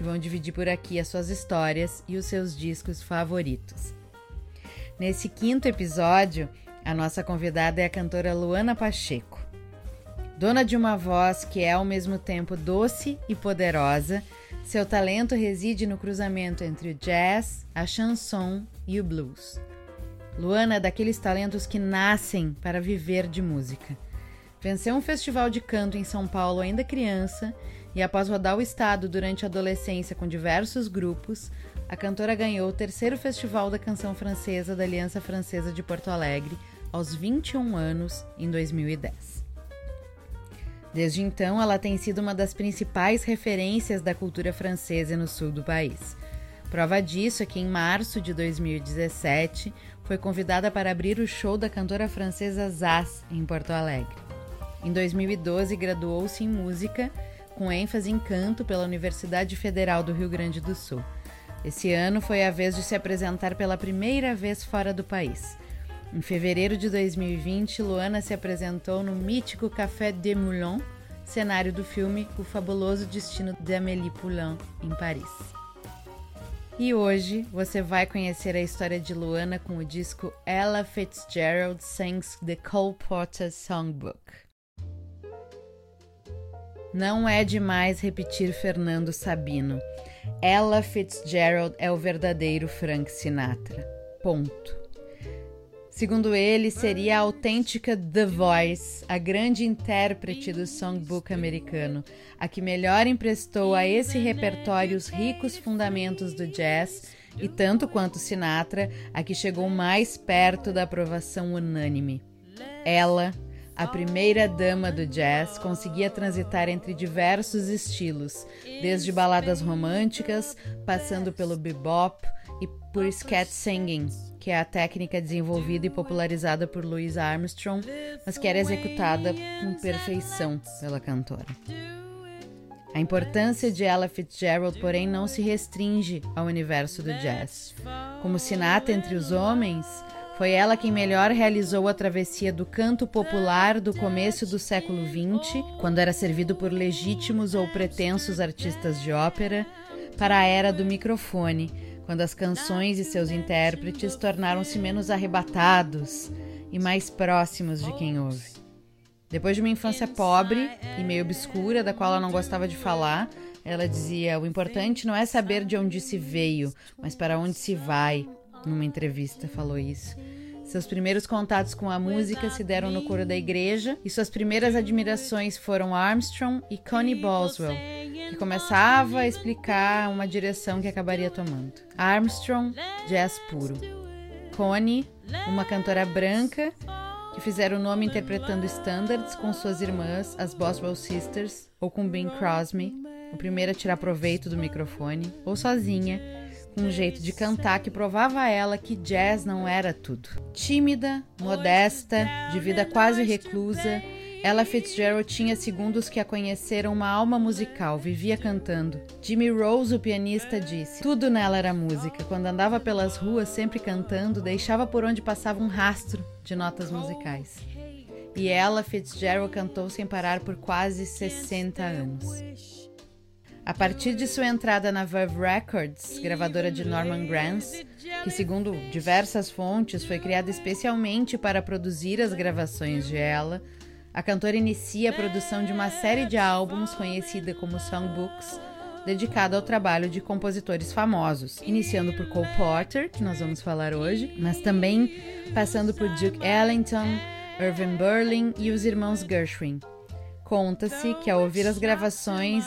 que vão dividir por aqui as suas histórias e os seus discos favoritos. Nesse quinto episódio, a nossa convidada é a cantora Luana Pacheco. Dona de uma voz que é ao mesmo tempo doce e poderosa, seu talento reside no cruzamento entre o jazz, a chanson e o blues. Luana é daqueles talentos que nascem para viver de música. Venceu um festival de canto em São Paulo ainda criança e após rodar o estado durante a adolescência com diversos grupos, a cantora ganhou o terceiro Festival da Canção Francesa da Aliança Francesa de Porto Alegre aos 21 anos, em 2010. Desde então, ela tem sido uma das principais referências da cultura francesa no sul do país. Prova disso é que em março de 2017 foi convidada para abrir o show da cantora francesa Zaz em Porto Alegre. Em 2012, graduou-se em música com ênfase em canto pela Universidade Federal do Rio Grande do Sul. Esse ano foi a vez de se apresentar pela primeira vez fora do país. Em fevereiro de 2020, Luana se apresentou no mítico Café de Moulin, cenário do filme O Fabuloso Destino de Amélie Poulain, em Paris. E hoje você vai conhecer a história de Luana com o disco Ella Fitzgerald Sings the Cole Porter Songbook. Não é demais repetir Fernando Sabino. Ella Fitzgerald é o verdadeiro Frank Sinatra. Ponto. Segundo ele, seria a autêntica The Voice, a grande intérprete do songbook americano, a que melhor emprestou a esse repertório os ricos fundamentos do jazz e, tanto quanto Sinatra, a que chegou mais perto da aprovação unânime. Ela, a primeira dama do jazz conseguia transitar entre diversos estilos, desde baladas românticas, passando pelo bebop e por scat singing, que é a técnica desenvolvida e popularizada por Louis Armstrong, mas que era executada com perfeição pela cantora. A importância de Ella Fitzgerald, porém, não se restringe ao universo do jazz. Como Sinatra entre os homens, foi ela quem melhor realizou a travessia do canto popular do começo do século XX, quando era servido por legítimos ou pretensos artistas de ópera, para a era do microfone, quando as canções e seus intérpretes tornaram-se menos arrebatados e mais próximos de quem ouve. Depois de uma infância pobre e meio obscura, da qual ela não gostava de falar, ela dizia: O importante não é saber de onde se veio, mas para onde se vai numa entrevista, falou isso. Seus primeiros contatos com a música se deram no coro da igreja e suas primeiras admirações foram Armstrong e Connie Boswell, que começava a explicar uma direção que acabaria tomando. Armstrong, jazz puro. Connie, uma cantora branca que fizeram o nome interpretando standards com suas irmãs, as Boswell Sisters, ou com Bing Crosby, o primeiro a tirar proveito do microfone, ou sozinha, um jeito de cantar que provava a ela que jazz não era tudo. Tímida, modesta, de vida quase reclusa, ela Fitzgerald tinha, segundo os que a conheceram, uma alma musical, vivia cantando. Jimmy Rose, o pianista, disse: Tudo nela era música. Quando andava pelas ruas, sempre cantando, deixava por onde passava um rastro de notas musicais. E ela, Fitzgerald, cantou sem parar por quase 60 anos. A partir de sua entrada na Verve Records, gravadora de Norman Granz, que segundo diversas fontes foi criada especialmente para produzir as gravações de ela, a cantora inicia a produção de uma série de álbuns conhecida como songbooks, dedicada ao trabalho de compositores famosos, iniciando por Cole Porter, que nós vamos falar hoje, mas também passando por Duke Ellington, Irving Berlin e os irmãos Gershwin. Conta-se que ao ouvir as gravações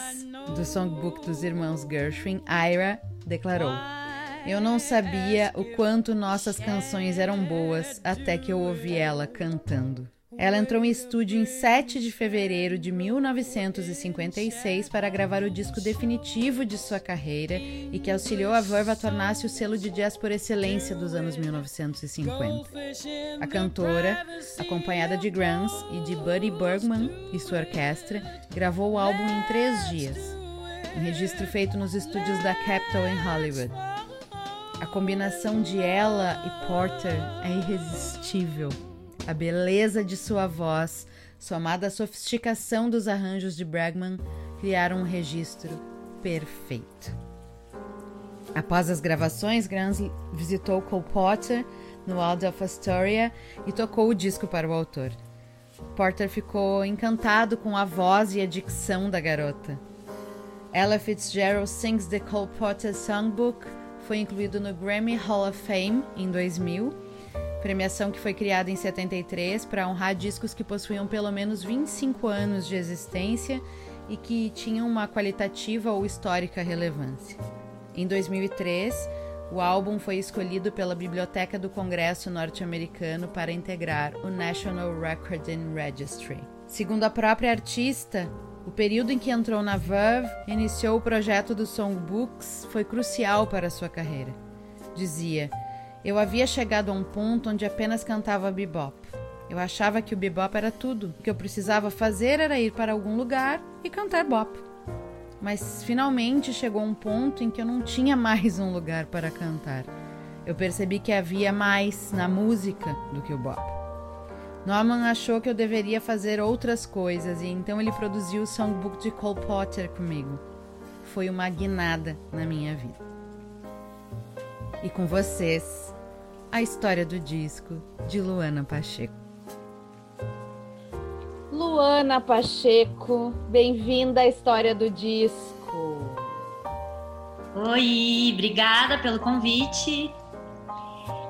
do songbook dos irmãos Gershwin, Ira declarou: Eu não sabia o quanto nossas canções eram boas até que eu ouvi ela cantando. Ela entrou em estúdio em 7 de fevereiro de 1956 para gravar o disco definitivo de sua carreira e que auxiliou a Verve a tornar-se o selo de jazz por excelência dos anos 1950. A cantora, acompanhada de Grans e de Buddy Bergman e sua orquestra, gravou o álbum em três dias, um registro feito nos estúdios da Capitol em Hollywood. A combinação de ela e Porter é irresistível. A beleza de sua voz, somada à sofisticação dos arranjos de Bregman, criaram um registro perfeito. Após as gravações, Grans visitou Cole Potter no Waldorf Astoria e tocou o disco para o autor. Porter ficou encantado com a voz e a dicção da garota. Ella Fitzgerald Sings the Cole Potter Songbook foi incluído no Grammy Hall of Fame em 2000 premiação que foi criada em 73 para honrar discos que possuíam pelo menos 25 anos de existência e que tinham uma qualitativa ou histórica relevância. Em 2003, o álbum foi escolhido pela Biblioteca do Congresso norte-americano para integrar o National Recording Registry. Segundo a própria artista, o período em que entrou na Verve iniciou o projeto dos songbooks foi crucial para sua carreira. Dizia: eu havia chegado a um ponto onde apenas cantava bebop. Eu achava que o bebop era tudo. O que eu precisava fazer era ir para algum lugar e cantar bop. Mas finalmente chegou um ponto em que eu não tinha mais um lugar para cantar. Eu percebi que havia mais na música do que o bop. Norman achou que eu deveria fazer outras coisas e então ele produziu o songbook de Cole Potter comigo. Foi uma guinada na minha vida. E com vocês, a história do disco de Luana Pacheco. Luana Pacheco, bem-vinda à história do disco. Oi, obrigada pelo convite.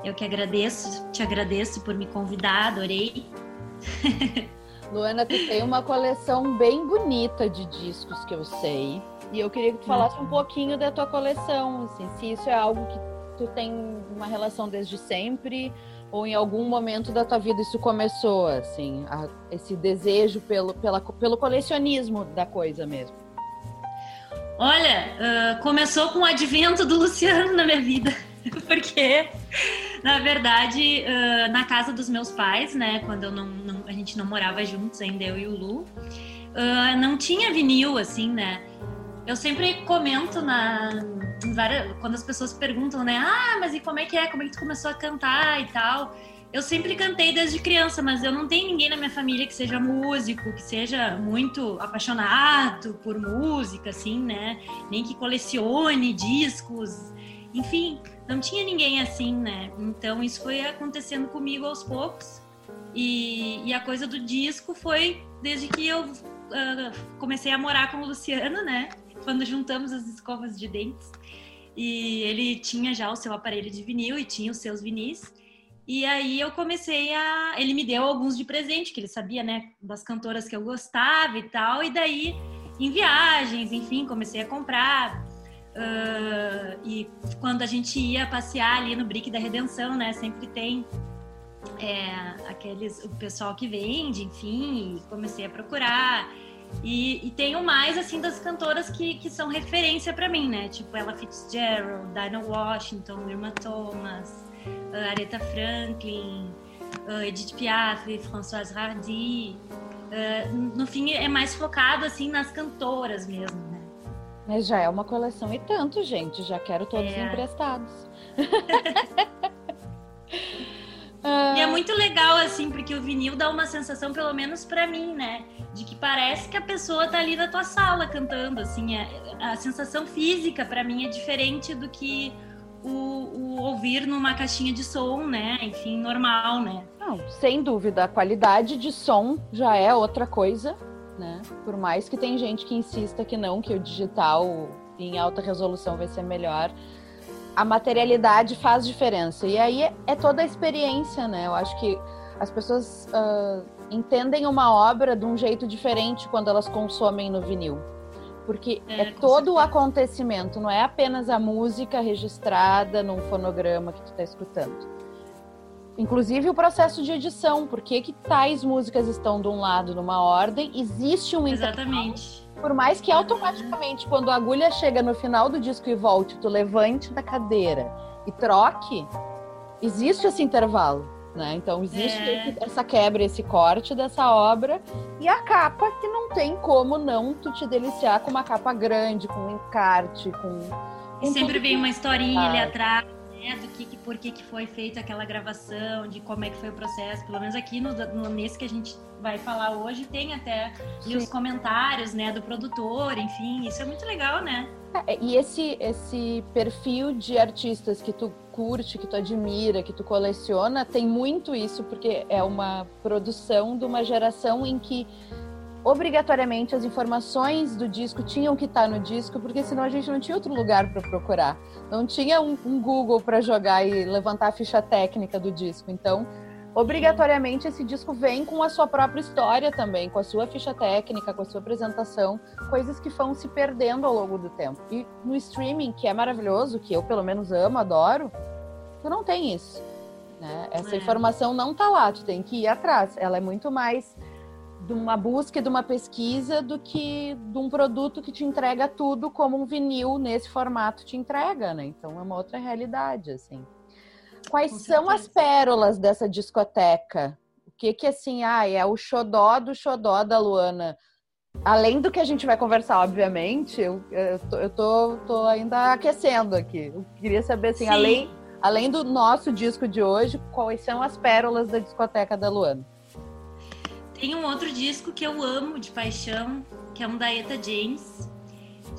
Eu que agradeço, te agradeço por me convidar, adorei. Luana, tu tem uma coleção bem bonita de discos que eu sei. E eu queria que tu falasse um pouquinho da tua coleção, assim, se isso é algo que tu tem uma relação desde sempre ou em algum momento da tua vida isso começou assim, a, esse desejo pelo, pela, pelo colecionismo da coisa mesmo? Olha, uh, começou com o advento do Luciano na minha vida, porque na verdade uh, na casa dos meus pais, né, quando não, não, a gente não morava juntos ainda eu e o Lu, uh, não tinha vinil assim, né? Eu sempre comento na, quando as pessoas perguntam, né? Ah, mas e como é que é? Como é que tu começou a cantar e tal? Eu sempre cantei desde criança, mas eu não tenho ninguém na minha família que seja músico, que seja muito apaixonado por música, assim, né? Nem que colecione discos. Enfim, não tinha ninguém assim, né? Então isso foi acontecendo comigo aos poucos. E, e a coisa do disco foi desde que eu uh, comecei a morar com o Luciano, né? quando juntamos as escovas de dentes. E ele tinha já o seu aparelho de vinil e tinha os seus vinis. E aí eu comecei a. Ele me deu alguns de presente, que ele sabia, né, das cantoras que eu gostava e tal. E daí, em viagens, enfim, comecei a comprar. Uh, e quando a gente ia passear ali no Brick da Redenção, né, sempre tem é, aqueles, o pessoal que vende, enfim, comecei a procurar. E, e, tenho mais, assim, das cantoras que, que são referência para mim, né? Tipo Ella Fitzgerald, Dinah Washington, Irma Thomas, uh, Aretha Franklin, uh, Edith Piaf, Françoise Hardy. Uh, no fim, é mais focado, assim, nas cantoras mesmo, né? Mas já é uma coleção e tanto, gente. Já quero todos é. emprestados. E é muito legal, assim, porque o vinil dá uma sensação, pelo menos para mim, né? De que parece que a pessoa tá ali na tua sala cantando, assim. É, a sensação física, para mim, é diferente do que o, o, ouvir numa caixinha de som, né? Enfim, normal, né? Não, sem dúvida. A qualidade de som já é outra coisa, né? Por mais que tem gente que insista que não, que o digital em alta resolução vai ser melhor a materialidade faz diferença. E aí é toda a experiência, né? Eu acho que as pessoas uh, entendem uma obra de um jeito diferente quando elas consomem no vinil. Porque é, é todo o acontecimento, não é apenas a música registrada num fonograma que tu está escutando. inclusive o processo de edição, por que, que tais músicas estão de um lado numa ordem, existe um Exatamente. Por mais que automaticamente, quando a agulha chega no final do disco e volte, tu levante da cadeira e troque, existe esse intervalo. Né? Então existe É. esse- essa quebra, esse corte dessa obra e a capa que não tem como não tu te deliciar com uma capa grande, com um encarte, com, E com sempre vem uma historinha ali atrás, né? Do que, que por que, que foi feita aquela gravação, de como é que foi o processo. Pelo menos aqui no, no- nesse que a gente vai falar hoje, tem até os comentários, né, do produtor, enfim, isso é muito legal, né? É, E esse, esse perfil de artistas que tu curte, que tu admira, que tu coleciona, tem muito isso, porque é uma produção de uma geração em que obrigatoriamente as informações do disco tinham que estar no disco, porque senão a gente não tinha outro lugar para procurar. Não tinha um, um Google para jogar e levantar a ficha técnica do disco. Então, obrigatoriamente esse disco vem com a sua própria história também, com a sua ficha técnica, com a sua apresentação, coisas que vão se perdendo ao longo do tempo. E no streaming, que é maravilhoso, que eu pelo menos amo, adoro, tu não tem isso. Né? Essa É. informação não tá lá, tu tem que ir atrás. Ela é muito mais de uma busca, e de uma pesquisa, do que de um produto que te entrega tudo como um vinil nesse formato te entrega, né? Então é uma outra realidade, assim. Quais Com são as pérolas dessa discoteca? O que que assim, ah, é o xodó do xodó da Luana? Além do que a gente vai conversar, obviamente, eu, eu, tô, eu tô, tô ainda aquecendo aqui. Eu queria saber, assim, Sim. além, além do nosso disco de hoje, quais são as pérolas da discoteca da Luana? Tem um outro disco que eu amo de paixão, que é um da Eta James,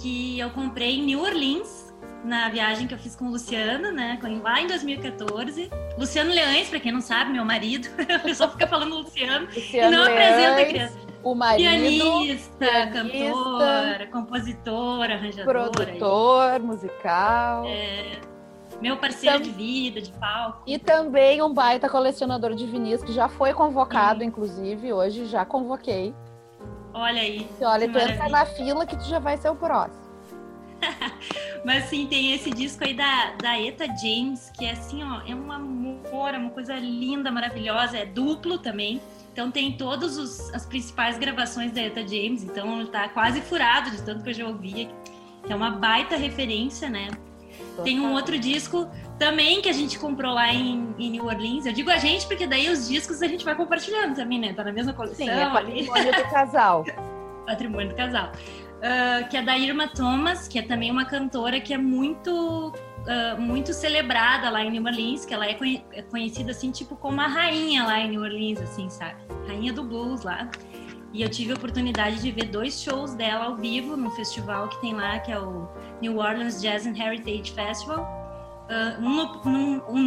que eu comprei em New Orleans, na viagem que eu fiz com o Luciano, né? Lá em 2014. Luciano Leães, pra quem não sabe, meu marido. A pessoa fica falando Luciano e Luciano não apresenta a Leães, criança. o marido, Pianista, pianista, cantora, compositora, arranjadora. produtor musical Meu parceiro Tam- de vida, de palco. e também um baita colecionador de vinis que já foi convocado, inclusive, hoje já convoquei. Olha aí. E olha, tu entra maravilha. na fila que tu já vai ser o próximo. Mas sim, tem esse disco aí da, da Eta James, que é assim, ó, é um amor, é uma coisa linda, maravilhosa, é duplo também. Então tem todas as principais gravações da Eta James, então tá quase furado de tanto que eu já ouvi, que é uma baita referência, né? Tem um outro disco também que a gente comprou lá em, em New Orleans. Eu digo a gente porque daí os discos a gente vai compartilhando também, né? Tá na mesma coleção Sim, é patrimônio do casal. patrimônio do casal. Ah, que é da Irma Thomas, que é também uma cantora que é muito ah, muito celebrada lá em New Orleans, que ela é, conhe- é conhecida assim tipo como a rainha lá em New Orleans, assim, sabe? Rainha do blues lá. E eu tive a oportunidade de ver dois shows dela ao vivo num festival que tem lá, que é o New Orleans Jazz and Heritage Festival. Ah, um, no- num, um,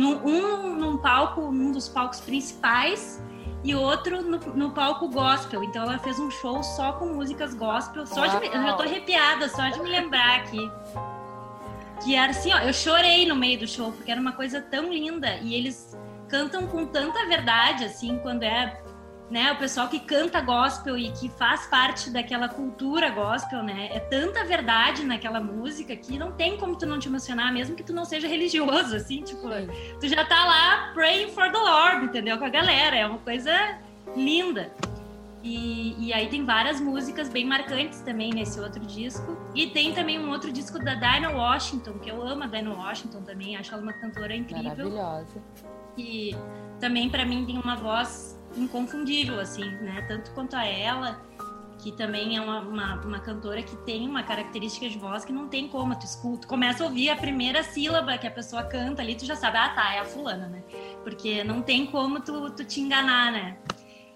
num- um palco, num dos palcos principais, e outro no, no palco gospel. Então ela fez um show só com músicas gospel. Só de, eu já tô arrepiada só de me lembrar aqui. Que era assim, ó, eu chorei no meio do show, porque era uma coisa tão linda. E eles cantam com tanta verdade, assim, quando é né, o pessoal que canta gospel e que faz parte daquela cultura gospel, né? É tanta verdade naquela música que não tem como tu não te emocionar, mesmo que tu não seja religioso, assim, tipo, tu já tá lá praying for the Lord, entendeu? Com a galera. É uma coisa linda. E, e aí tem várias músicas bem marcantes também nesse outro disco. E tem também um outro disco da Dinah Washington, que eu amo a Dinah Washington também, acho ela uma cantora incrível. Maravilhosa. E também para mim tem uma voz inconfundível, assim, né? Tanto quanto a ela, que também é uma, uma, uma cantora que tem uma característica de voz que não tem como. Tu escuta, tu começa a ouvir a primeira sílaba que a pessoa canta ali, tu já sabe, ah, tá, é a fulana, né? Porque não tem como tu, tu te enganar, né?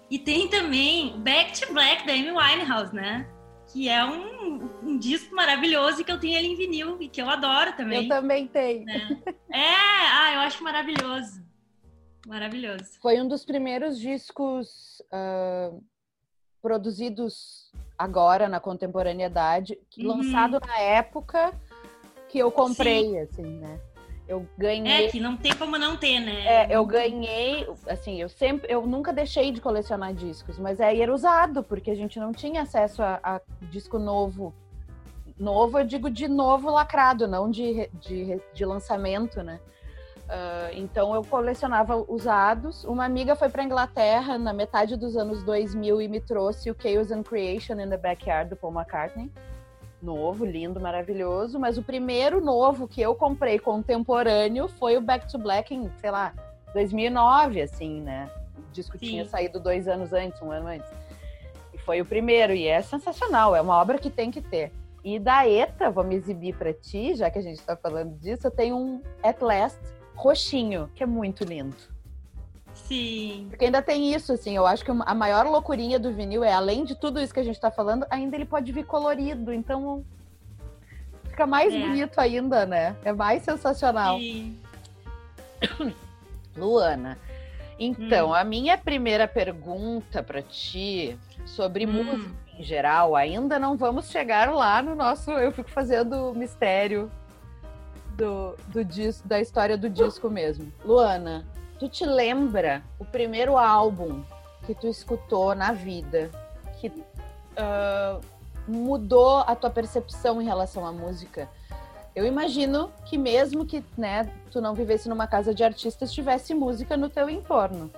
E tem também Back to Black da Amy Winehouse, né? Que é um, um disco maravilhoso que eu tenho ele em vinil e que eu adoro também. Eu também tenho. É, ah, eu acho maravilhoso. Maravilhoso. Foi um dos primeiros discos ah, produzidos agora na contemporaneidade, Uhum. lançado na época que eu comprei, assim, né? Eu ganhei. É, que não tem como não ter, né? É, eu ganhei, assim, eu sempre, eu nunca deixei de colecionar discos, mas aí era usado, porque a gente não tinha acesso a, a disco novo. Novo, eu digo de novo lacrado, não de, de, de lançamento, né? Uh, então eu colecionava usados. Uma amiga foi para Inglaterra na metade dos anos 2000 e me trouxe o Chaos and Creation in the Backyard do Paul McCartney. Novo, lindo, maravilhoso. Mas o primeiro novo que eu comprei contemporâneo foi o Back to Black em, sei lá, 2009, assim, né? O disco Sim. tinha saído dois anos antes, um ano antes. E foi o primeiro, e é sensacional, é uma obra que tem que ter. E da ETA, vou me exibir para ti, já que a gente está falando disso, eu tenho um At Last roxinho, que é muito lindo. Sim. Porque ainda tem isso, assim, eu acho que a maior loucurinha do vinil é, além de tudo isso que a gente está falando, ainda ele pode vir colorido, então fica mais é. bonito ainda, né? É mais sensacional. Sim. Luana, então, hum. a minha primeira pergunta para ti sobre hum. música em geral, ainda não vamos chegar lá no nosso. Eu fico fazendo mistério do, do disco, da história do disco mesmo. Luana, tu te lembra o primeiro álbum que tu escutou na vida que uh, mudou a tua percepção em relação à música? Eu imagino que mesmo que né, tu não vivesse numa casa de artistas, tivesse música no teu entorno.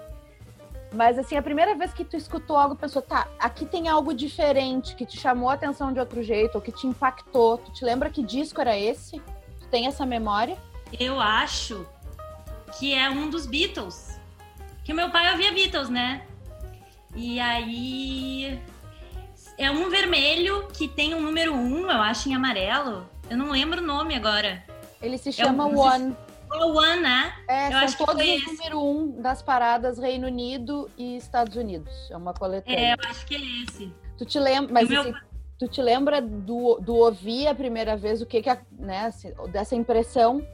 Mas assim, a primeira vez que tu escutou algo, pensou, tá, aqui tem algo diferente, que te chamou a atenção de outro jeito, ou que te impactou. Tu te lembra que disco era esse? Tu tem essa memória? Eu acho que é um dos Beatles. Que o meu pai ouvia Beatles, né? E aí é um vermelho que tem um número um, eu acho, em amarelo. Eu não lembro o nome agora. Ele se chama é um, One. O One, né? É, eu acho todos os número um das paradas Reino Unido e Estados Unidos. É uma coletânea. É, eu acho que é esse. Tu te lembra, mas meu... tu te lembra do, do ouvir a primeira vez, o que que, né, assim, dessa impressão?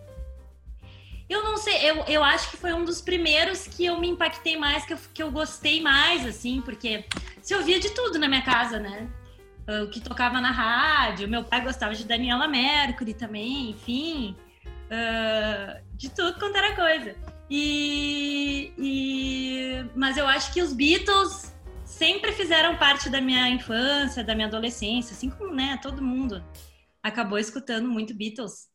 Eu não sei, eu, eu acho que foi um dos primeiros que eu me impactei mais, que eu, que eu gostei mais, assim, porque se ouvia de tudo na minha casa, né? o que tocava na rádio. Meu pai gostava de Daniela Mercury também, enfim, uh, de tudo quanto era coisa. E, e, mas eu acho que os Beatles sempre fizeram parte da minha infância, da minha adolescência, assim como né, todo mundo acabou escutando muito Beatles.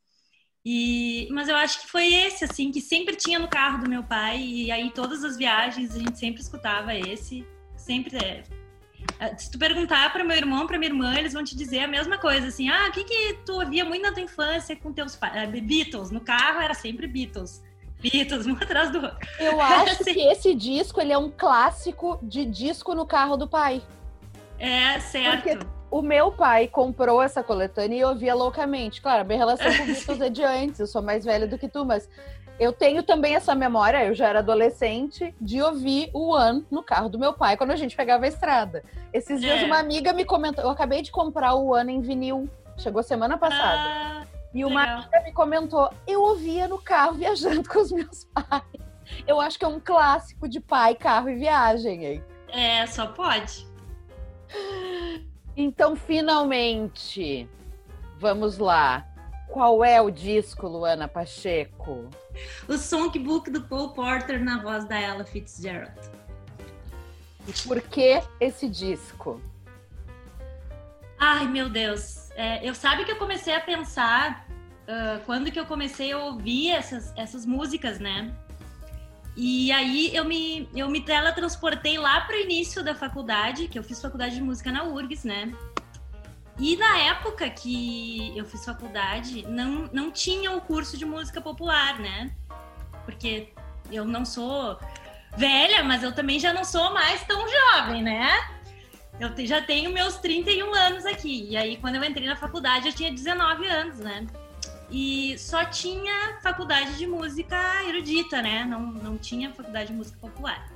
E, mas eu acho que foi esse, assim, que sempre tinha no carro do meu pai, e aí todas as viagens a gente sempre escutava esse, sempre é, é, se tu perguntar para meu irmão, para minha irmã, eles vão te dizer a mesma coisa, assim, ah, o que que tu ouvia muito na tua infância com teus pais? É, Beatles, no carro era sempre Beatles. Beatles, um atrás do outro. Eu acho que esse disco, ele é um clássico de disco no carro do pai. É, certo. Porque o meu pai comprou essa coletânea e eu ouvia loucamente. Claro, minha relação com Beatles é de antes, eu sou mais velha do que tu, mas eu tenho também essa memória, eu já era adolescente, de ouvir o One no carro do meu pai quando a gente pegava a estrada. Esses dias é. uma amiga me comentou, eu acabei de comprar o One em vinil, chegou semana passada. Ah, e uma amiga me comentou, eu ouvia no carro viajando com os meus pais. Eu acho que é um clássico de pai, carro e viagem, hein? É, só pode. Então, finalmente, vamos lá. Qual é o disco, Luana Pacheco? O Songbook do Paul Porter na voz da Ella Fitzgerald. E por que esse disco? Ai, meu Deus. É, eu sabe que eu comecei a pensar uh, quando que eu comecei a ouvir essas, essas músicas, né? E aí eu me, eu me teletransportei lá para o início da faculdade, que eu fiz faculdade de música na URGS, né? E na época que eu fiz faculdade, não, não tinha o curso de música popular, né? Porque eu não sou velha, mas eu também já não sou mais tão jovem, né? Eu já tenho meus 31 anos aqui. E aí, quando eu entrei na faculdade, eu tinha 19 anos, né? E só tinha faculdade de música erudita, né? Não, não tinha faculdade de música popular.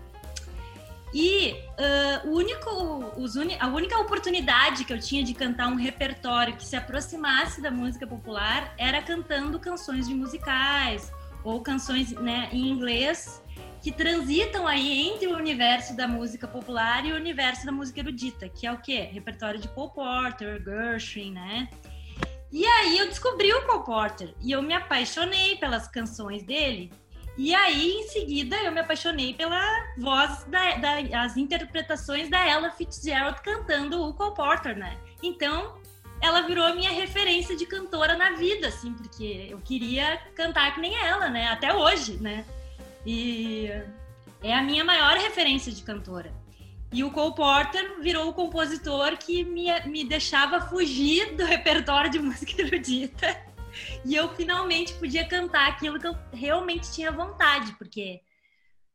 E uh, o único, os uni, a única oportunidade que eu tinha de cantar um repertório que se aproximasse da música popular era cantando canções de musicais ou canções né, em inglês que transitam aí entre o universo da música popular e o universo da música erudita, que é o quê? Repertório de Paul Porter, Gershwin, né? E aí eu descobri o Paul Porter e eu me apaixonei pelas canções dele e aí, em seguida, eu me apaixonei pela voz, da, da, as interpretações da Ella Fitzgerald cantando o Cole Porter, né? Então, ela virou a minha referência de cantora na vida, assim, porque eu queria cantar que nem ela, né? Até hoje, né? E é a minha maior referência de cantora. E o Cole Porter virou o compositor que me, me deixava fugir do repertório de música erudita. E eu finalmente podia cantar aquilo que eu realmente tinha vontade, porque,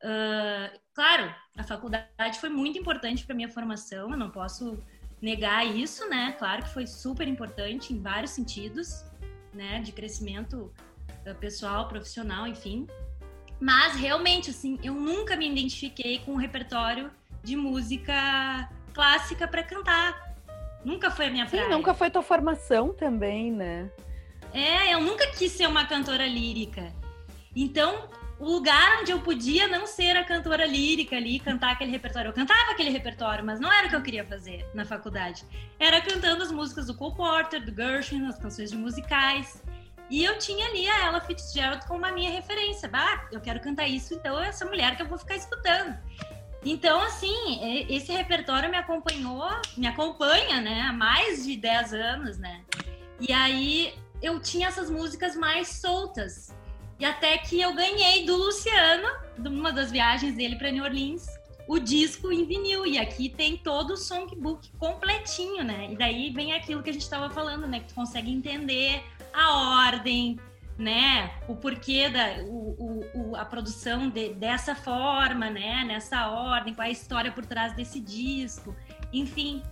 uh, claro, a faculdade foi muito importante para minha formação, eu não posso negar isso, né? Claro que foi super importante em vários sentidos, né? De crescimento uh, pessoal, profissional, enfim. Mas realmente, assim, eu nunca me identifiquei com um repertório de música clássica para cantar. Nunca foi a minha praia. Sim, nunca foi tua formação também, né? É, eu nunca quis ser uma cantora lírica. Então, o lugar onde eu podia não ser a cantora lírica ali, cantar aquele repertório. Eu cantava aquele repertório, mas não era o que eu queria fazer na faculdade. Era cantando as músicas do Cole Porter, do Gershwin, as canções de musicais. E eu tinha ali a Ella Fitzgerald como a minha referência. Ah, eu quero cantar isso, então é essa mulher que eu vou ficar escutando. Então, assim, esse repertório me acompanhou, me acompanha, né, há mais de 10 anos, né? E aí eu tinha essas músicas mais soltas. E até que eu ganhei do Luciano, numa das viagens dele para New Orleans, o disco em vinil. E aqui tem todo o songbook completinho, né? E daí vem aquilo que a gente estava falando, né? Que tu consegue entender a ordem, né? O porquê da o, o, a produção de, dessa forma, né? Nessa ordem, qual é a história por trás desse disco, enfim.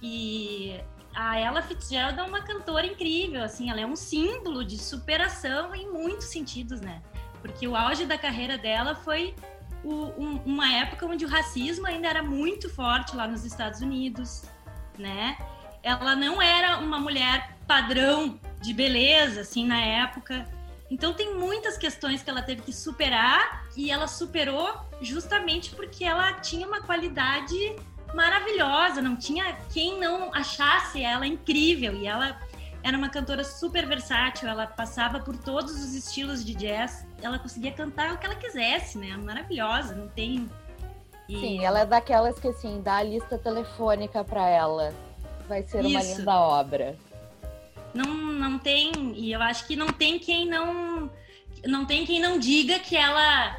E a Ella Fitzgerald é uma cantora incrível, assim, ela é um símbolo de superação em muitos sentidos, né? Porque o auge da carreira dela foi o, um, uma época onde o racismo ainda era muito forte lá nos Estados Unidos, né? Ela não era uma mulher padrão de beleza, assim, na época. Então tem muitas questões que ela teve que superar e ela superou justamente porque ela tinha uma qualidade maravilhosa, não tinha quem não achasse ela incrível e ela era uma cantora super versátil, ela passava por todos os estilos de jazz, ela conseguia cantar o que ela quisesse, né? Maravilhosa, não tem. E... Sim, ela é daquelas que assim, dá a lista telefônica para ela. Vai ser uma Isso. linda obra. Não, não tem, e eu acho que não tem quem não não tem quem não diga que ela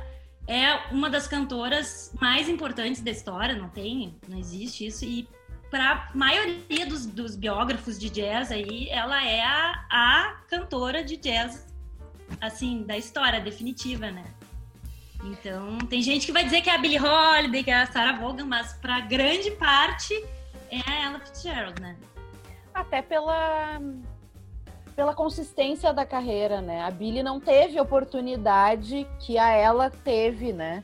é uma das cantoras mais importantes da história, não tem, não existe isso. E para a maioria dos, dos, biógrafos de jazz aí, ela é a, a cantora de jazz, assim, da história definitiva, né? Então, tem gente que vai dizer que é a Billie Holiday, que é a Sarah Vaughan, mas para grande parte é a Ella Fitzgerald, né? Até pela pela consistência da carreira, né? A Billy não teve oportunidade que a ela teve, né?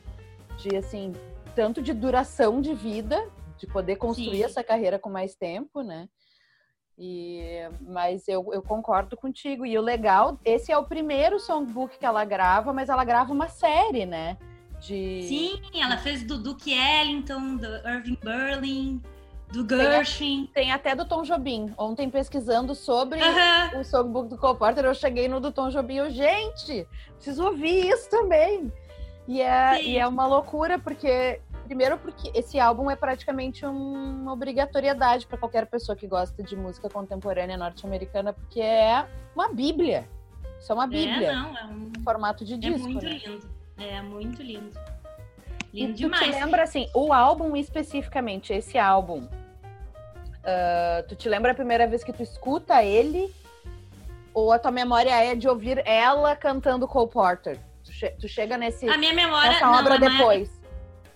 De assim, tanto de duração de vida, de poder construir Sim. essa carreira com mais tempo, né? E, mas eu, eu concordo contigo. E o legal, esse é o primeiro songbook que ela grava, mas ela grava uma série, né? De... Sim, ela fez do Duke Ellington, do Irving Berlin, do Gershwin. Tem, tem, até do Tom Jobim. Ontem, pesquisando sobre o songbook do Cole Porter, eu cheguei no do Tom Jobim. Eu, gente, preciso ouvir isso também. E é, e é uma loucura, porque. Primeiro, porque esse álbum é praticamente uma obrigatoriedade para qualquer pessoa que gosta de música contemporânea norte-americana, porque é uma bíblia. Isso é uma é, bíblia. É, não, é um formato de disco. É muito né? lindo. É muito lindo. Lindo e tu demais. te lembra, assim, o álbum especificamente, esse álbum, Uh, tu te lembra a primeira vez que tu escuta ele? Ou a tua memória é de ouvir ela cantando Cole Porter? Tu, che tu chega nesse, a minha memória, nessa obra não, depois?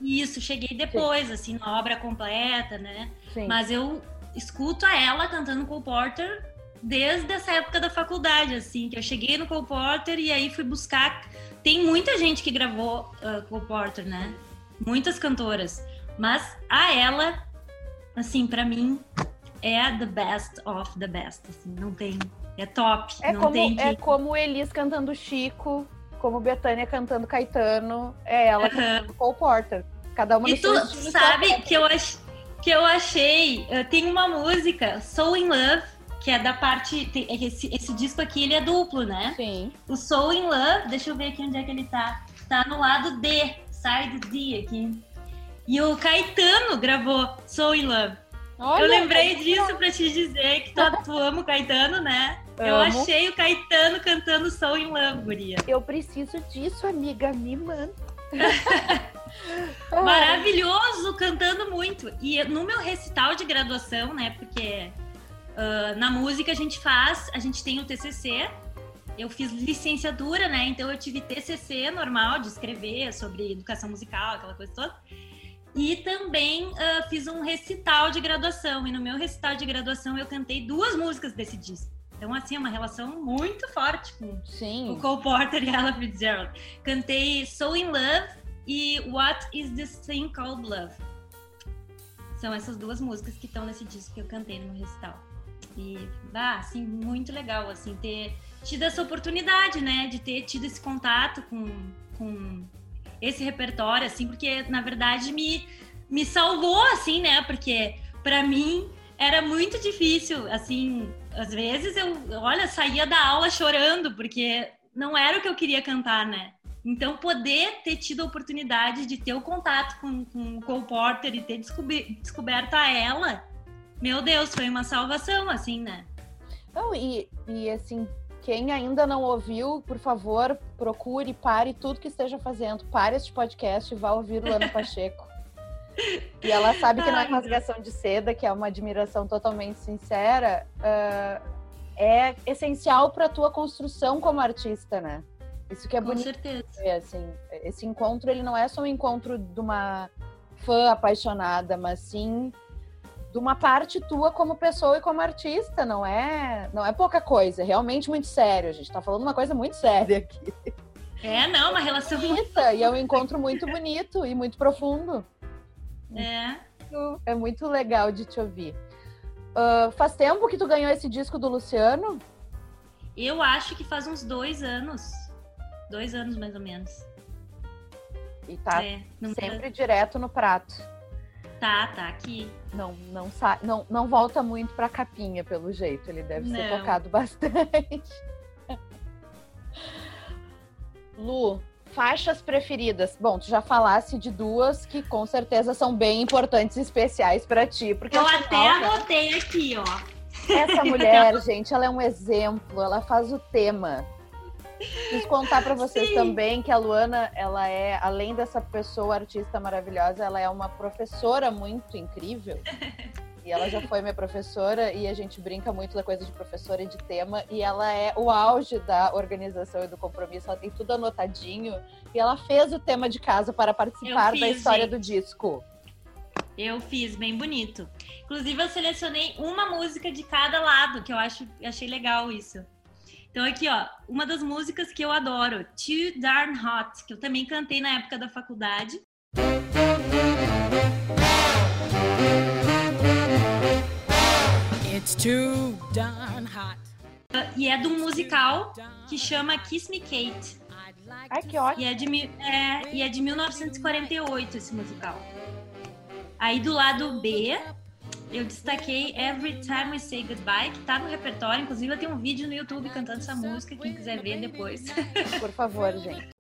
Isso, cheguei depois, Sim. assim, na obra completa, né? Sim. Mas eu escuto a ela cantando Cole Porter desde essa época da faculdade, assim, que eu cheguei no Cole Porter e aí fui buscar. Tem muita gente que gravou uh, Cole Porter, né? Muitas cantoras. Mas a ela assim, para mim, é the best of the best, assim, não tem, é top, é não como, tem que... É como Elis cantando Chico, como Betânia cantando Caetano, é ela cantando Cole Porter, cada uma E tu sabe que eu, ach, que eu achei, uh, tem uma música, Soul in Love, que é da parte, tem, esse, esse disco aqui, ele é duplo, né? Sim. O Soul in Love, deixa eu ver aqui onde é que ele tá, tá no lado D, side D aqui. E o Caetano gravou Soul in Love. Olha, eu lembrei disso para te dizer que tu, tu ama o Caetano, né? Amo. Eu achei o Caetano cantando Soul in Love, guria. Eu preciso disso, amiga, me manda. Maravilhoso, cantando muito. E no meu recital de graduação, né? Porque uh, na música a gente faz, a gente tem o TCC. Eu fiz licenciatura, né? Então eu tive TCC normal de escrever sobre educação musical, aquela coisa toda. E também uh, fiz um recital de graduação. E no meu recital de graduação eu cantei duas músicas desse disco. Então, assim, é uma relação muito forte com Sim. o Cole Porter e Ella Fitzgerald. Cantei So In Love e What Is This Thing Called Love. São essas duas músicas que estão nesse disco que eu cantei no meu recital. E, ah, assim, muito legal, assim, ter tido essa oportunidade, né, de ter tido esse contato com, com esse repertório, assim, porque na verdade me, me salvou, assim, né? Porque para mim era muito difícil, assim, às vezes eu, olha, saía da aula chorando, porque não era o que eu queria cantar, né? Então, poder ter tido a oportunidade de ter o contato com, com o Cole Porter e ter descoberto a ela, meu Deus, foi uma salvação, assim, né? Não, e, e assim, quem ainda não ouviu, por favor, procure, pare tudo que esteja fazendo. Pare este podcast e vá ouvir Luana Pacheco. e ela sabe que não é rasgação de seda, que é uma admiração totalmente sincera, uh, é essencial para a tua construção como artista, né? Isso que é Com bonito. certeza. É, assim, esse encontro, ele não é só um encontro de uma fã apaixonada, mas sim de uma parte tua como pessoa e como artista, não é, não é pouca coisa, é realmente muito sério. A gente está falando uma coisa muito séria aqui. É, não, uma relação bonita e é um encontro muito bonito e muito profundo. É. É muito legal de te ouvir. Uh, faz tempo que tu ganhou esse disco do Luciano? Eu acho que faz uns dois anos. Dois anos, mais ou menos. E tá é, sempre direto no prato. Tá, tá aqui. Não, não, não, não volta muito pra capinha, pelo jeito. Ele deve não. ser tocado bastante. Lu, faixas preferidas. Bom, tu já falasse de duas que com certeza são bem importantes e especiais para ti. Porque Eu até anotei aqui, ó. Essa mulher, gente, ela é um exemplo. Ela faz o tema Preciso contar para vocês Sim. também que a Luana, ela é, além dessa pessoa artista maravilhosa, ela é uma professora muito incrível. E ela já foi minha professora e a gente brinca muito da coisa de professora e de tema. E ela é o auge da organização e do compromisso. Ela tem tudo anotadinho. E ela fez o tema de casa para participar fiz, da história gente. do disco. Eu fiz, bem bonito. Inclusive, eu selecionei uma música de cada lado, que eu acho, achei legal isso. Então aqui, ó, uma das músicas que eu adoro, Too Darn Hot, que eu também cantei na época da faculdade. It's too darn hot. E é de um musical que chama Kiss Me Kate. Ai, que ótimo. E é de, é, e é de 1948 esse musical. Aí do lado B eu destaquei Every Time We Say Goodbye, que tá no repertório. Inclusive, eu tenho um vídeo no YouTube cantando essa música, quem quiser ver depois. Por favor, gente.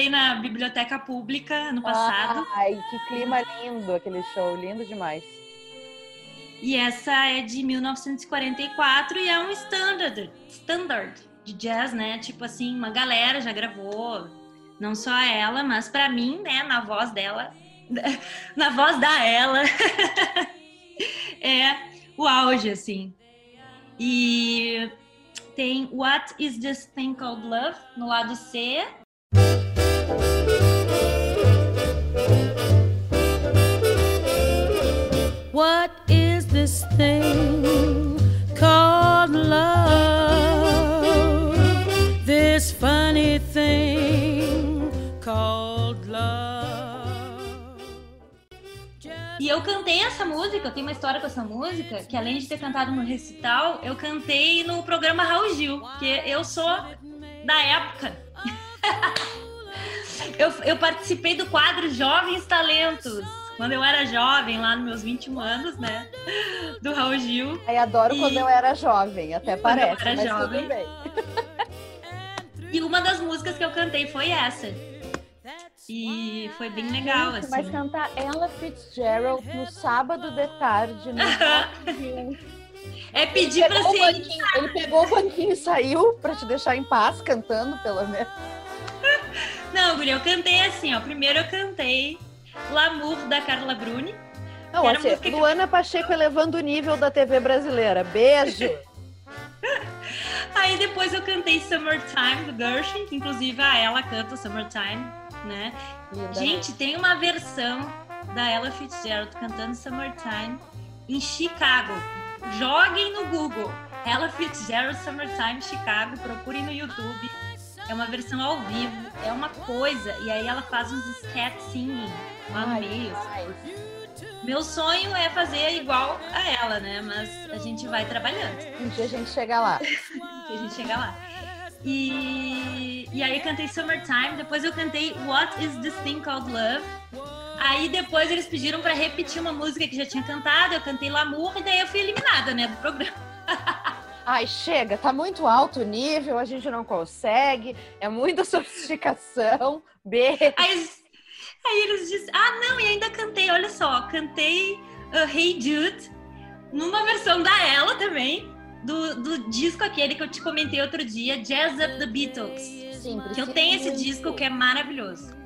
Apresentei na biblioteca pública no passado. Ai, que clima lindo aquele show, lindo demais. E essa é de 1944 e é um standard, standard de jazz, né? Tipo assim, uma galera já gravou, não só ela, mas para mim, né, na voz dela, na voz da ela, é o auge, assim. E tem What Is This Thing Called Love no lado C What is this thing called love. This funny thing called love. E eu cantei essa música, eu tenho uma história com essa música, que além de ter cantado no recital, eu cantei no programa Raul Gil, que eu sou da época. eu, eu participei do quadro Jovens Talentos, quando eu era jovem, lá nos meus 21 anos, né? Do Raul Gil. Aí adoro E- quando eu era jovem, até Quando eu parece, era jovem. E uma das músicas que eu cantei foi essa. E foi bem legal, Gente, assim. Mas cantar Ella Fitzgerald no sábado de tarde, no. É pedir pra ser. banquinho, ele pegou o banquinho e saiu pra te deixar em paz, cantando, pelo menos. Não, Guria, eu cantei assim, ó. Primeiro eu cantei L'amour da Carla Bruni. Não, assim, música que- Luana Pacheco elevando o nível da TV brasileira. Beijo! Aí depois eu cantei Summertime do Gershwin, que inclusive a ela canta Summertime, né? Linda, Gente, tem uma versão da Ella Fitzgerald cantando Summertime em Chicago. Joguem no Google. Ella Fitzgerald Summertime Chicago, procurem no YouTube. É uma versão ao vivo, é uma coisa. E aí ela faz uns scat singing lá no meio. demais. Meu sonho é fazer igual a ela, né? Mas a gente vai trabalhando Um dia a gente chega lá. que a gente chega lá. E, e aí eu cantei Summertime, depois eu cantei What is this thing called love? Aí depois eles pediram pra repetir uma música que já tinha cantado, eu cantei L'amour e daí eu fui eliminada, né, do programa. Ai, chega, tá muito alto o nível, a gente não consegue, é muita sofisticação. Beijo. Aí, aí eles disseram, ah não, e ainda cantei, olha só, cantei uh, Hey Jude, numa versão da ela também, do, do disco aquele que eu te comentei outro dia, Jazz Up the Beatles. Sim, Que eu tenho esse disco que é maravilhoso.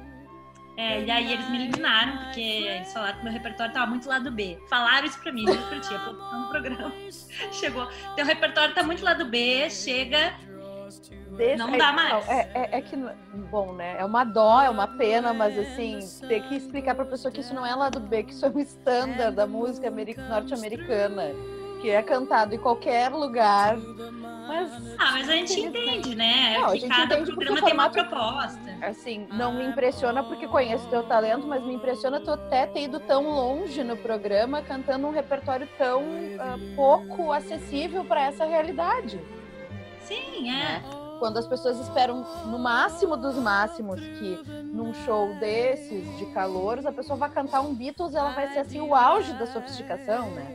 É, e aí eles me eliminaram, porque eles falaram que meu repertório tava muito lado B. Falaram isso pra mim, não curti a produção do programa. Chegou. Teu repertório tá muito lado B, chega. Deixa- Não dá mais. é, é- é que, bom, né? É uma dó, é uma pena, mas assim, ter que explicar pra pessoa que isso não é lado B, que isso é um standard da música ameri- norte-americana, que é cantado em qualquer lugar. Mas, Ah, mas a gente entende, né? Não, a gente cada entende porque programa tem uma formato- proposta. assim, não me impressiona porque conheço teu talento, mas me impressiona tu até ter ido tão longe no programa, cantando um repertório tão ah, pouco acessível para essa realidade. Sim, é. quando as pessoas esperam no máximo dos máximos que num show desses de calouros a pessoa vai cantar um Beatles ela vai ser assim o auge da sofisticação né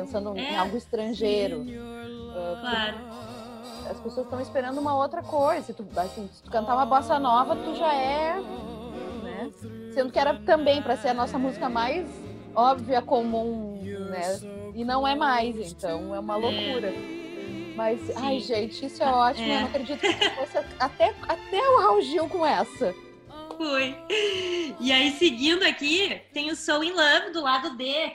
pensando em É. algo estrangeiro Uh, Claro. as pessoas estão esperando uma outra coisa se tu, assim, se tu cantar uma bossa nova tu já é né sendo que era também para ser a nossa música mais óbvia comum né e não é mais então é uma loucura mas, ai, gente, isso é ótimo. É. Eu não acredito que fosse até, até o Raul Gil com essa. Foi. E aí, seguindo aqui, tem o Soul in Love do lado D.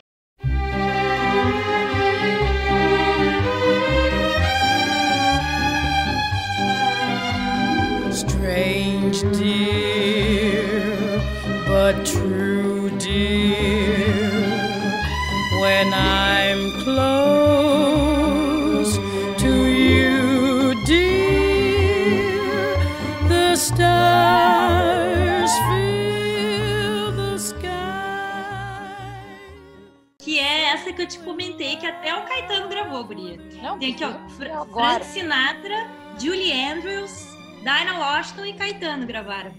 até o Caetano gravou, Guria. Não, Tem aqui, ó. Fra agora. Frank Sinatra, Julie Andrews, Dinah Washington e Caetano gravaram.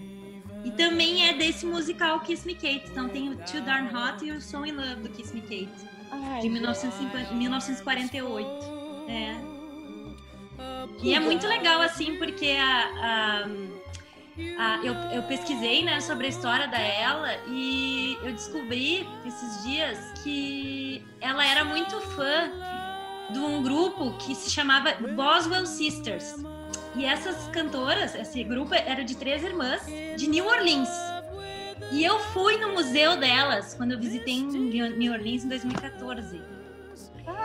E também é desse musical Kiss Me Kate. Então tem o Too Darn Hot e o Soul in Love do Kiss Me Kate, Ai, de 1950 1948. É. E é muito legal, assim, porque a, a- a- eu, eu pesquisei né, sobre a história da ela e eu descobri esses dias que ela era muito fã de um grupo que se chamava Boswell Sisters. E essas cantoras, esse grupo era de três irmãs de New Orleans. E eu fui no museu delas quando eu visitei New Orleans em 2014.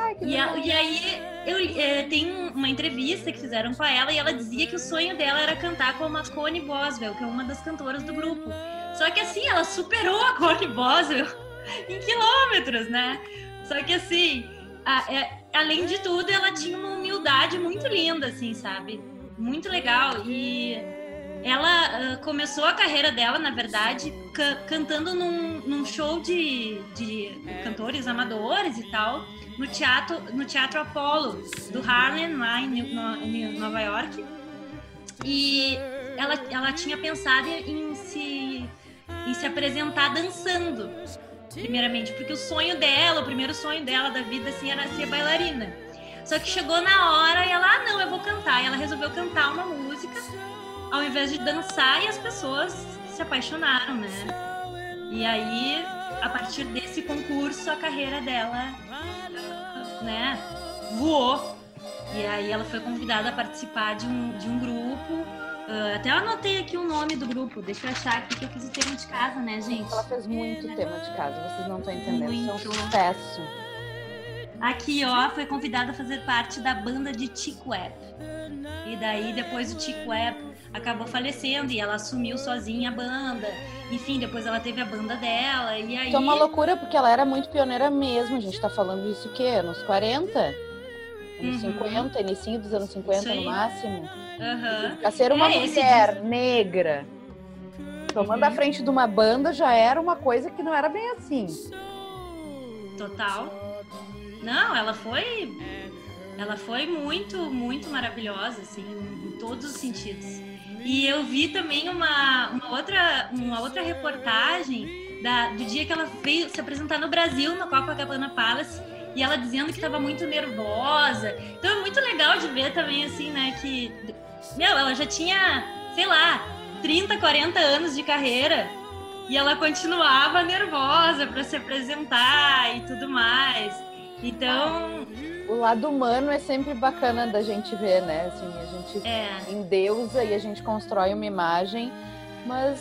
Ai, E, a- e aí eu, é, tem uma entrevista que fizeram com ela e ela dizia que o sonho dela era cantar como a Connie Boswell, que é uma das cantoras do grupo. Só que assim, ela superou a Connie Boswell em quilômetros, né? Só que assim, a- é- além de tudo, ela tinha uma humildade muito linda, assim, sabe? Muito legal. E ela ah, começou a carreira dela, na verdade, ca- cantando num, num show de, de cantores amadores e tal, no teatro, no teatro Apollo, do Harlem, lá em, no- em Nova York. E ela, ela tinha pensado em se, em se apresentar dançando, primeiramente, porque o sonho dela, o primeiro sonho dela da vida, assim, era ser bailarina. Só que chegou na hora e ela, ah, não, eu vou cantar. E ela resolveu cantar uma música ao invés de dançar e as pessoas se apaixonaram, né? E aí, a partir desse concurso, a carreira dela, né, voou. E aí ela foi convidada a participar de um, de um grupo. Ah, até eu anotei aqui o nome do grupo. Deixa eu achar aqui que eu fiz o tema de casa, né, gente? Ela fez muito tema de casa, vocês não estão entendendo. Isso é um Muito. sucesso. Aqui, ó, foi convidada a fazer parte da banda de Webb. E daí, depois o Webb acabou falecendo e ela assumiu sozinha a banda. Enfim, depois ela teve a banda dela. E aí. Isso é uma loucura, porque ela era muito pioneira mesmo. A gente tá falando isso o quê? Anos 40? Anos Uhum. 50, início dos anos 50 Isso aí. no máximo. Aham. Pra ser uma É, mulher negra tomando Uhum. a frente de uma banda já era uma coisa que não era bem assim. Total. Não, ela foi. Ela foi muito, muito maravilhosa, assim, em todos os sentidos. E eu vi também uma, uma, outra, uma outra reportagem da, do dia que ela veio se apresentar no Brasil, no Copacabana Palace, e ela dizendo que estava muito nervosa. Então é muito legal de ver também, assim, né, que. Meu, ela já tinha, sei lá, 30, 40 anos de carreira e ela continuava nervosa para se apresentar e tudo mais. Então, O lado humano é sempre bacana da gente ver, né? Assim, a gente é, endeusa e a gente constrói uma imagem, mas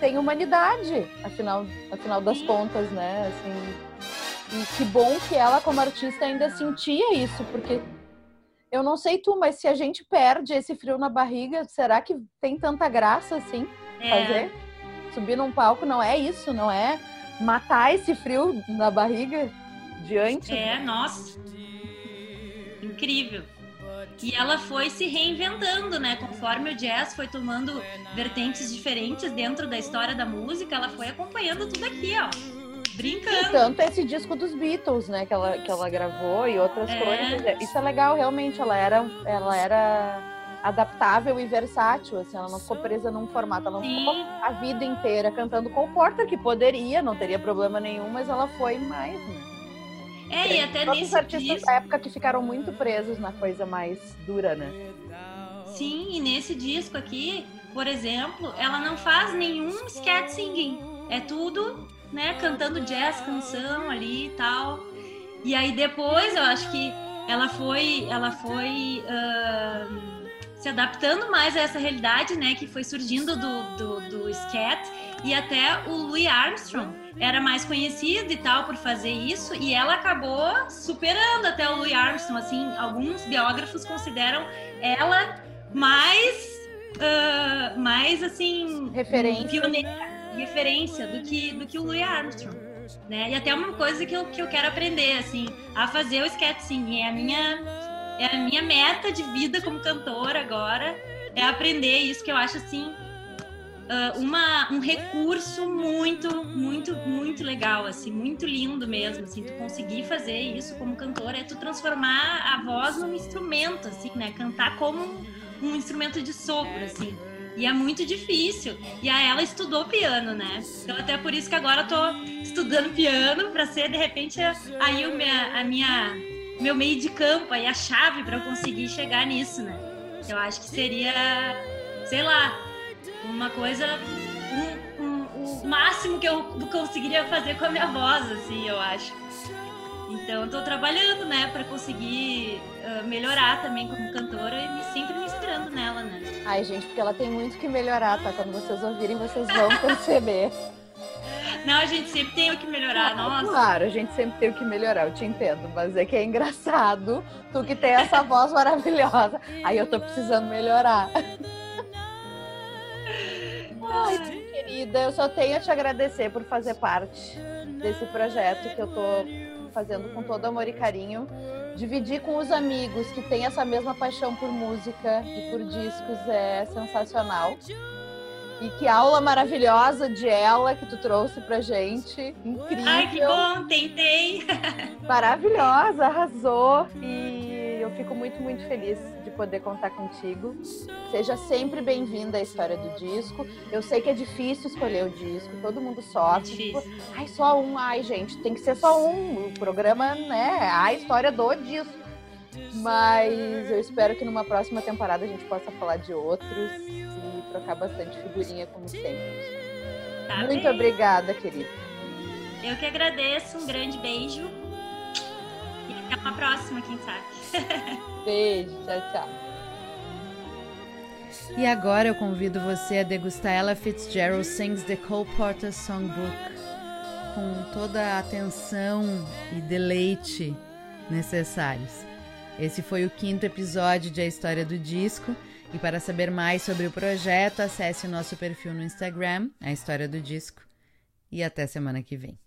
tem humanidade, afinal, afinal das Sim. contas, né? Assim, e que bom que ela, como artista, ainda sentia isso, porque eu não sei tu, mas se a gente perde esse frio na barriga, será que tem tanta graça assim é, fazer? Subir num palco não é isso, não é matar esse frio na barriga diante é, nossa, incrível. E ela foi se reinventando, né? Conforme o jazz foi tomando vertentes diferentes dentro da história da música, ela foi acompanhando tudo aqui, ó. E Brincando. tanto esse disco dos Beatles, né, que ela, que ela gravou e outras É. coisas. Isso é legal, realmente. Ela era, ela era adaptável e versátil, assim, ela não ficou presa num formato. Ela não ficou Sim, a vida inteira cantando com Porter, que poderia, não teria problema nenhum, mas ela foi mais, né? É, e até Todos os artistas disco. da época que ficaram muito presos na coisa mais dura, né? Sim, e nesse disco aqui, por exemplo, ela não faz nenhum scat singing. É tudo, né, cantando jazz, canção ali e tal. E aí depois eu acho que ela foi, ela foi ahn, se adaptando mais a essa realidade, né, que foi surgindo do, do, do scat. E até o Louis Armstrong era mais conhecido e tal por fazer isso, e ela acabou superando até o Louis Armstrong. Assim, alguns biógrafos consideram ela mais, ah, mais assim, Referência. pioneira, referência do que, do que o Louis Armstrong. Né? E até uma coisa que eu, que eu quero aprender, assim, a fazer o sketch singing. É a minha, é a minha meta de vida como cantora agora, é aprender isso que eu acho, assim, ah, uma, um recurso muito, muito, muito legal, assim, muito lindo mesmo, assim, tu conseguir fazer isso como cantora é tu transformar a voz num instrumento, assim, né, cantar como um, um instrumento de sopro, assim, e é muito difícil, e a ela estudou piano, né, então até por isso que agora eu tô estudando piano para ser, de repente, aí o minha, a minha, meu meio de campo, aí a chave para eu conseguir chegar nisso, né, eu acho que seria, sei lá, uma coisa um- um- o máximo que eu conseguiria fazer com a minha voz assim eu acho então eu tô trabalhando né para conseguir ah, melhorar também como cantora e me- sempre me inspirando nela né Ai, gente, porque ela tem muito que melhorar, tá? Quando vocês ouvirem, vocês vão perceber. não a gente sempre tem o que melhorar nossa Claro, a gente sempre tem o que melhorar, eu te entendo, mas é que é engraçado tu que tem essa voz maravilhosa. Aí eu tô precisando melhorar. Ai, querida, eu só tenho a te agradecer por fazer parte desse projeto que eu tô fazendo com todo amor e carinho. Dividir com os amigos que têm essa mesma paixão por música e por discos é sensacional. E que aula maravilhosa de ela que tu trouxe pra gente. Incrível. Ai, que bom, tentei. Maravilhosa, arrasou. E eu fico muito, muito feliz poder contar contigo. Seja sempre bem-vinda à história do disco. Eu sei que é difícil escolher o disco, todo mundo sofre. É. Tipo, ai, só um. Ai, gente, tem que ser só um. O programa, né? é A história do disco. Mas eu espero que numa próxima temporada a gente possa falar de outros e trocar bastante figurinha, como sempre. Tá Muito bem. obrigada, querida. Eu que agradeço, um grande beijo. E até uma próxima, quem sabe. Beijo, tchau, tchau. E agora eu convido você a degustar Ella Fitzgerald Sings the Cole Porter Songbook com toda a atenção e deleite necessários. Esse foi o quinto episódio de A História do Disco. E para saber mais sobre o projeto, acesse o nosso perfil no Instagram, A História do Disco. E até semana que vem.